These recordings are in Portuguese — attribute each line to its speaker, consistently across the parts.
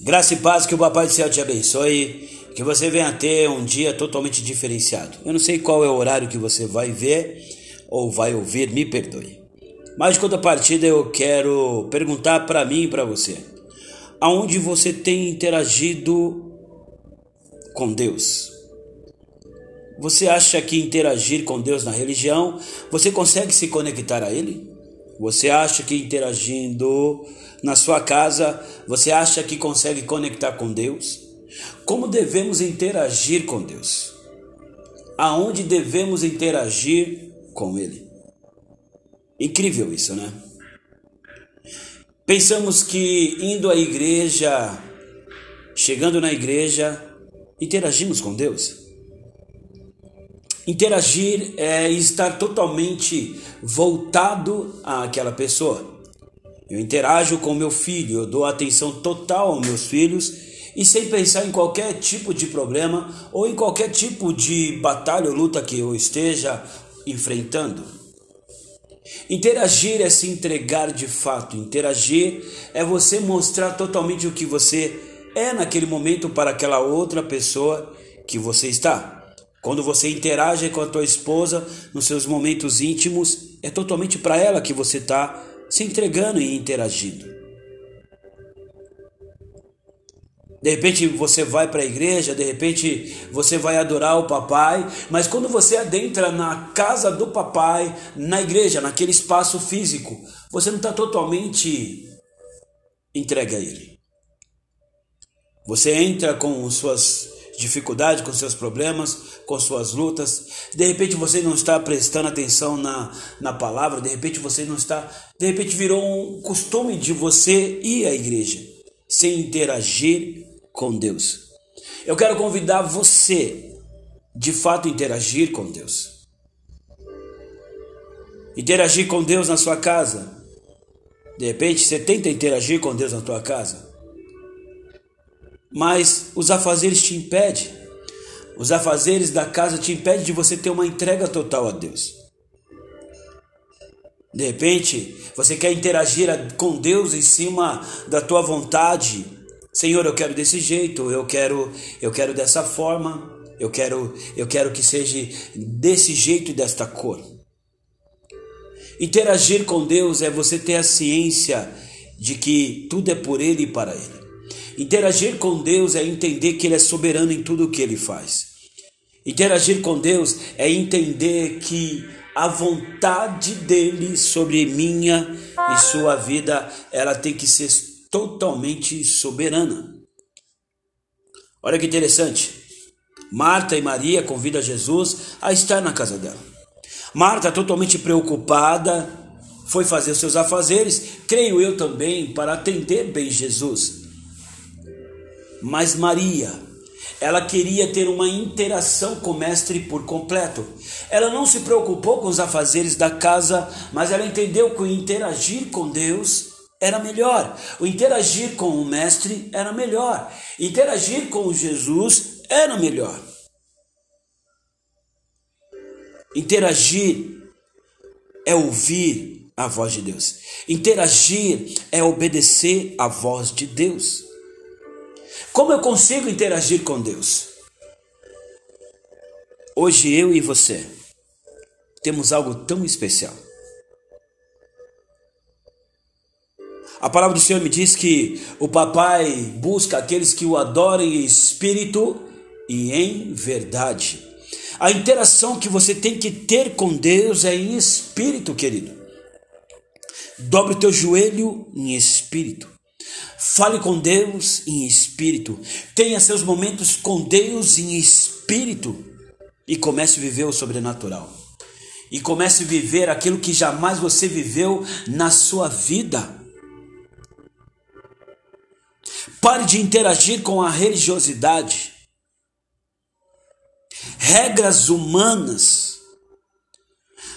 Speaker 1: Graça e paz, que o Papai do Céu te abençoe, que você venha ter um dia totalmente diferenciado. Eu não sei qual é o horário que você vai ver ou vai ouvir, me perdoe. Mas de contrapartida eu quero perguntar para mim e para você. Aonde você tem interagido com Deus? Você acha que interagir com Deus na religião, você consegue se conectar a Ele? Você acha que interagindo na sua casa, você acha que consegue conectar com Deus? Como devemos interagir com Deus? Aonde devemos interagir com Ele? Incrível isso, né? Pensamos que indo à igreja, chegando na igreja, interagimos com Deus. Interagir é estar totalmente voltado àquela pessoa. Eu interajo com meu filho, eu dou atenção total aos meus filhos e sem pensar em qualquer tipo de problema ou em qualquer tipo de batalha ou luta que eu esteja enfrentando. Interagir é se entregar de fato. Interagir é você mostrar totalmente o que você é naquele momento para aquela outra pessoa que você está. Quando você interage com a tua esposa nos seus momentos íntimos, é totalmente para ela que você está se entregando e interagindo. De repente você vai para a igreja, de repente você vai adorar o papai, mas quando você adentra na casa do papai, na igreja, naquele espaço físico, você não está totalmente entregue a ele. Você entra com suas dificuldade, com seus problemas, com suas lutas. De repente você não está prestando atenção na, na palavra, de repente você não está. De repente virou um costume de você ir à igreja sem interagir com Deus. Eu quero convidar você de fato interagir com Deus. Interagir com Deus na sua casa. De repente você tenta interagir com Deus na tua casa mas os afazeres te impedem. Os afazeres da casa te impedem de você ter uma entrega total a Deus. De repente, você quer interagir com Deus em cima da tua vontade. Senhor, eu quero desse jeito, eu quero, eu quero dessa forma, eu quero, eu quero que seja desse jeito e desta cor. Interagir com Deus é você ter a ciência de que tudo é por Ele e para Ele. Interagir com Deus é entender que Ele é soberano em tudo o que Ele faz. Interagir com Deus é entender que a vontade dele sobre minha e sua vida, ela tem que ser totalmente soberana. Olha que interessante. Marta e Maria convidam Jesus a estar na casa dela. Marta, totalmente preocupada, foi fazer seus afazeres, creio eu também, para atender bem Jesus. Mas Maria, ela queria ter uma interação com o mestre por completo. Ela não se preocupou com os afazeres da casa, mas ela entendeu que o interagir com Deus era melhor. O interagir com o mestre era melhor. Interagir com Jesus era melhor. Interagir é ouvir a voz de Deus. Interagir é obedecer a voz de Deus. Como eu consigo interagir com Deus? Hoje eu e você temos algo tão especial. A palavra do Senhor me diz que o papai busca aqueles que o adorem em espírito e em verdade. A interação que você tem que ter com Deus é em espírito, querido. Dobre o teu joelho em espírito. Fale com Deus em espírito. Tenha seus momentos com Deus em espírito. E comece a viver o sobrenatural. E comece a viver aquilo que jamais você viveu na sua vida. Pare de interagir com a religiosidade. Regras humanas.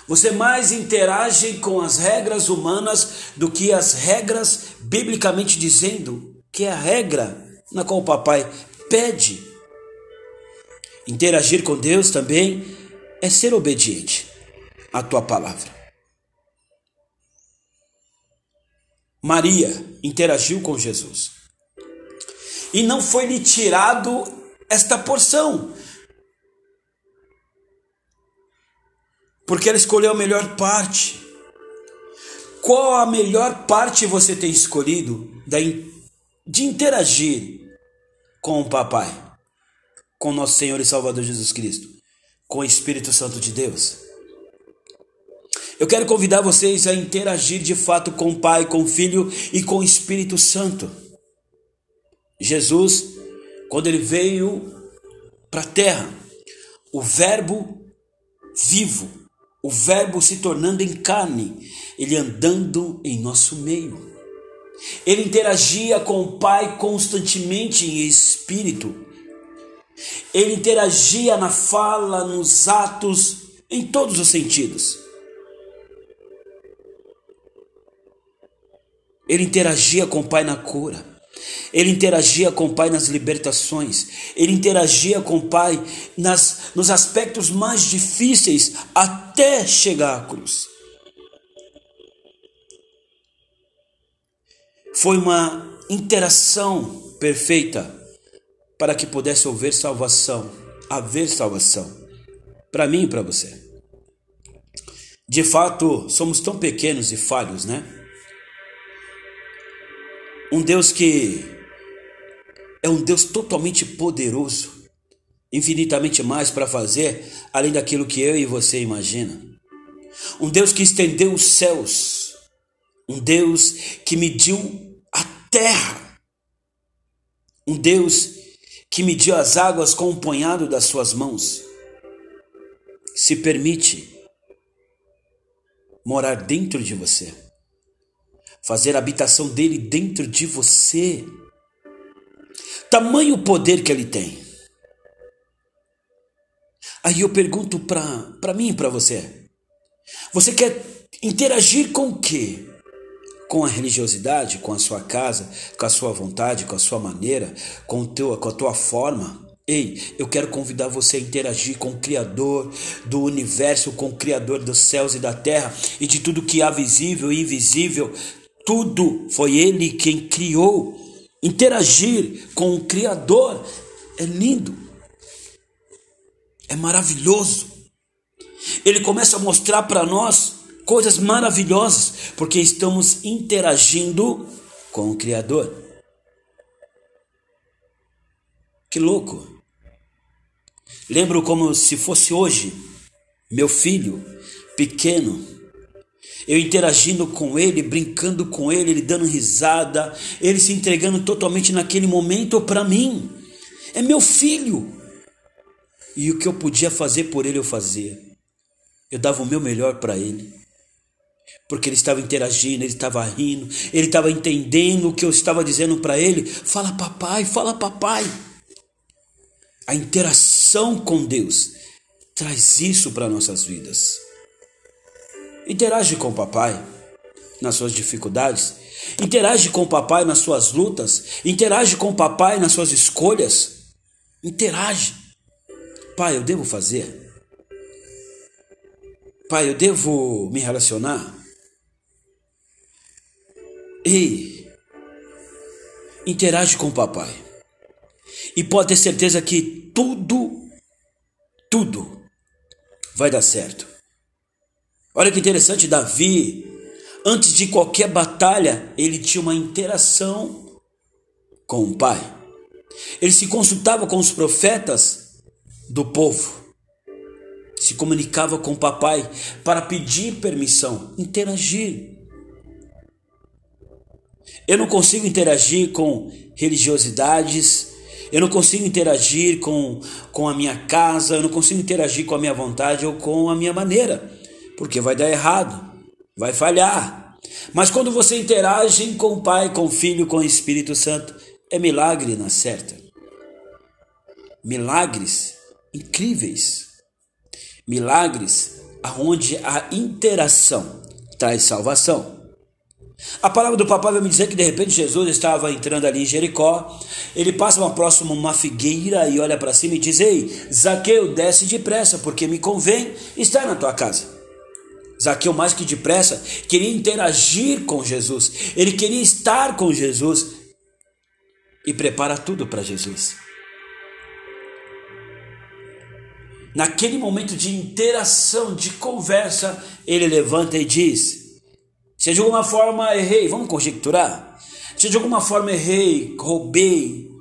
Speaker 1: Você mais interage com as regras humanas do que as regras biblicamente dizendo que é a regra na qual o papai pede. Interagir com Deus também é ser obediente à tua palavra. Maria interagiu com Jesus. e não foi lhe tirado esta porção. Porque ela escolheu a melhor parte. Qual a melhor parte você tem escolhido de interagir com o Papai, com nosso Senhor e Salvador Jesus Cristo, com o Espírito Santo de Deus? Eu quero convidar vocês a interagir de fato com o Pai, com o Filho e com o Espírito Santo. Jesus, quando ele veio para a terra, o Verbo vivo, o Verbo se tornando em carne, ele andando em nosso meio. Ele interagia com o Pai constantemente em espírito. Ele interagia na fala, nos atos, em todos os sentidos. Ele interagia com o Pai na cura. Ele interagia com o Pai nas libertações, ele interagia com o Pai nas, nos aspectos mais difíceis até chegar à cruz. Foi uma interação perfeita para que pudesse haver salvação, haver salvação, para mim e para você. De fato, somos tão pequenos e falhos, né? Um Deus que é um Deus totalmente poderoso, infinitamente mais para fazer além daquilo que eu e você imagina. Um Deus que estendeu os céus, um Deus que mediu a terra, um Deus que mediu as águas com o um punhado das suas mãos. Se permite morar dentro de você fazer a habitação dele dentro de você. Tamanho poder que ele tem. Aí eu pergunto para mim e para você: você quer interagir com o quê? Com a religiosidade, com a sua casa, com a sua vontade, com a sua maneira, com, teu, com a tua forma? Ei, eu quero convidar você a interagir com o Criador do universo, com o Criador dos céus e da terra e de tudo que há visível e invisível, tudo foi Ele quem criou. Interagir com o Criador é lindo, é maravilhoso. Ele começa a mostrar para nós coisas maravilhosas, porque estamos interagindo com o Criador. Que louco! Lembro como se fosse hoje, meu filho pequeno eu interagindo com ele, brincando com ele, ele dando risada, ele se entregando totalmente naquele momento para mim. É meu filho. E o que eu podia fazer por ele, eu fazia. Eu dava o meu melhor para ele. Porque ele estava interagindo, ele estava rindo, ele estava entendendo o que eu estava dizendo para ele. Fala, papai, fala, papai. A interação com Deus traz isso para nossas vidas. Interage com o papai nas suas dificuldades. Interage com o papai nas suas lutas. Interage com o papai nas suas escolhas. Interage. Pai, eu devo fazer? Pai, eu devo me relacionar? Ei, interage com o papai. E pode ter certeza que tudo, tudo vai dar certo. Olha que interessante, Davi, antes de qualquer batalha, ele tinha uma interação com o pai. Ele se consultava com os profetas do povo, se comunicava com o papai para pedir permissão, interagir. Eu não consigo interagir com religiosidades, eu não consigo interagir com, com a minha casa, eu não consigo interagir com a minha vontade ou com a minha maneira porque vai dar errado, vai falhar. Mas quando você interage com o Pai, com o Filho, com o Espírito Santo, é milagre na certa. Milagres incríveis. Milagres aonde a interação traz salvação. A palavra do papai vai me dizer que de repente Jesus estava entrando ali em Jericó. Ele passa uma próxima uma figueira e olha para cima e diz: Ei, Zaqueu, desce depressa, porque me convém estar na tua casa. Zaqueu, mais que depressa, queria interagir com Jesus, ele queria estar com Jesus. e prepara tudo para Jesus. Naquele momento de interação, de conversa, ele levanta e diz: Se de alguma forma errei, vamos conjecturar. Se de alguma forma errei, roubei,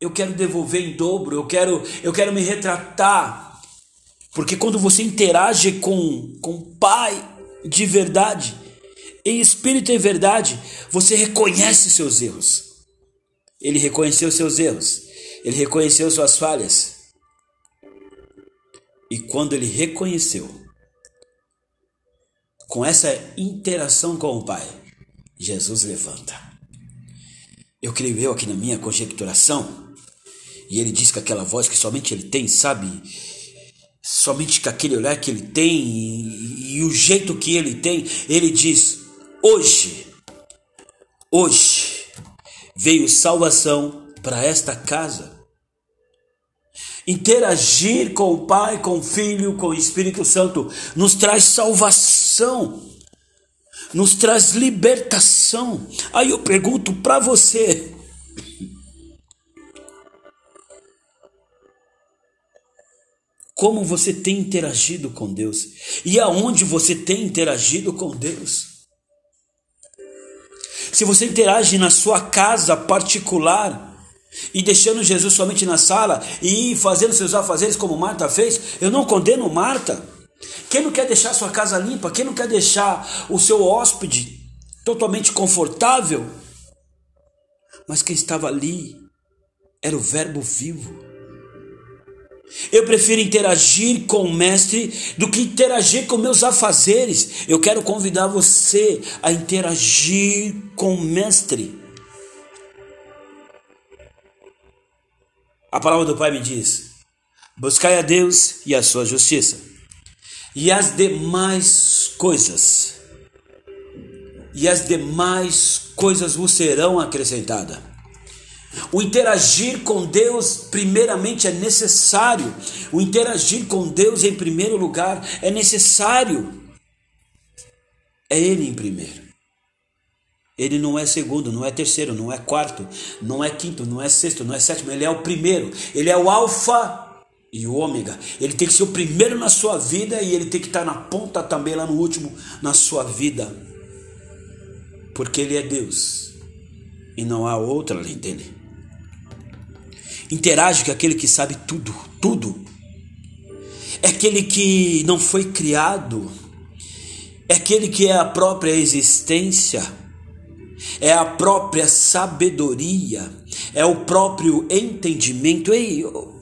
Speaker 1: eu quero devolver em dobro, eu quero, eu quero me retratar. Porque quando você interage com, com o Pai de verdade, em espírito e verdade, você reconhece seus erros. Ele reconheceu seus erros, ele reconheceu suas falhas. E quando ele reconheceu, com essa interação com o Pai, Jesus levanta. Eu creio eu aqui na minha conjecturação, e ele diz que aquela voz que somente ele tem, sabe? Somente com aquele olhar que ele tem e, e o jeito que ele tem, ele diz: Hoje, hoje veio salvação para esta casa. Interagir com o Pai, com o Filho, com o Espírito Santo nos traz salvação, nos traz libertação. Aí eu pergunto para você: como você tem interagido com Deus e aonde você tem interagido com Deus. Se você interage na sua casa particular e deixando Jesus somente na sala e fazendo seus afazeres como Marta fez, eu não condeno Marta. Quem não quer deixar sua casa limpa, quem não quer deixar o seu hóspede totalmente confortável? Mas quem estava ali era o Verbo vivo eu prefiro interagir com o Mestre do que interagir com meus afazeres. Eu quero convidar você a interagir com o Mestre. A palavra do Pai me diz: buscai a Deus e a sua justiça, e as demais coisas, e as demais coisas vos serão acrescentadas. O interagir com Deus, primeiramente, é necessário. O interagir com Deus, em primeiro lugar, é necessário. É Ele em primeiro. Ele não é segundo, não é terceiro, não é quarto, não é quinto, não é sexto, não é sétimo. Ele é o primeiro. Ele é o Alfa e o Ômega. Ele tem que ser o primeiro na sua vida e ele tem que estar na ponta também, lá no último, na sua vida. Porque Ele é Deus e não há outro além dele. Interage com aquele que sabe tudo, tudo. É aquele que não foi criado, é aquele que é a própria existência, é a própria sabedoria, é o próprio entendimento. Ei, eu,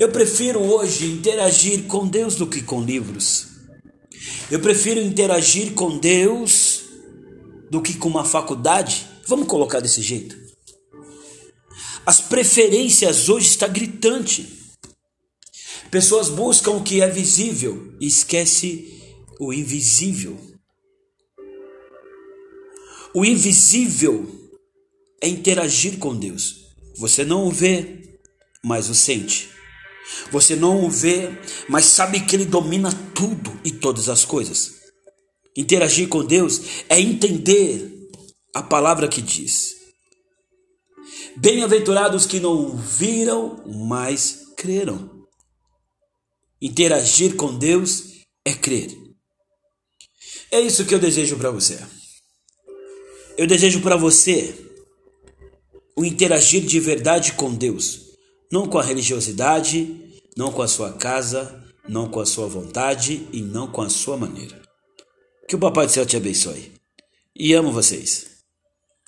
Speaker 1: eu prefiro hoje interagir com Deus do que com livros. Eu prefiro interagir com Deus do que com uma faculdade. Vamos colocar desse jeito. As preferências hoje está gritante. Pessoas buscam o que é visível e esquece o invisível. O invisível é interagir com Deus. Você não o vê, mas o sente. Você não o vê, mas sabe que ele domina tudo e todas as coisas. Interagir com Deus é entender a palavra que diz: Bem-aventurados que não viram, mas creram. Interagir com Deus é crer. É isso que eu desejo para você. Eu desejo para você o interagir de verdade com Deus, não com a religiosidade, não com a sua casa, não com a sua vontade e não com a sua maneira. Que o Papai do Céu te abençoe. E amo vocês.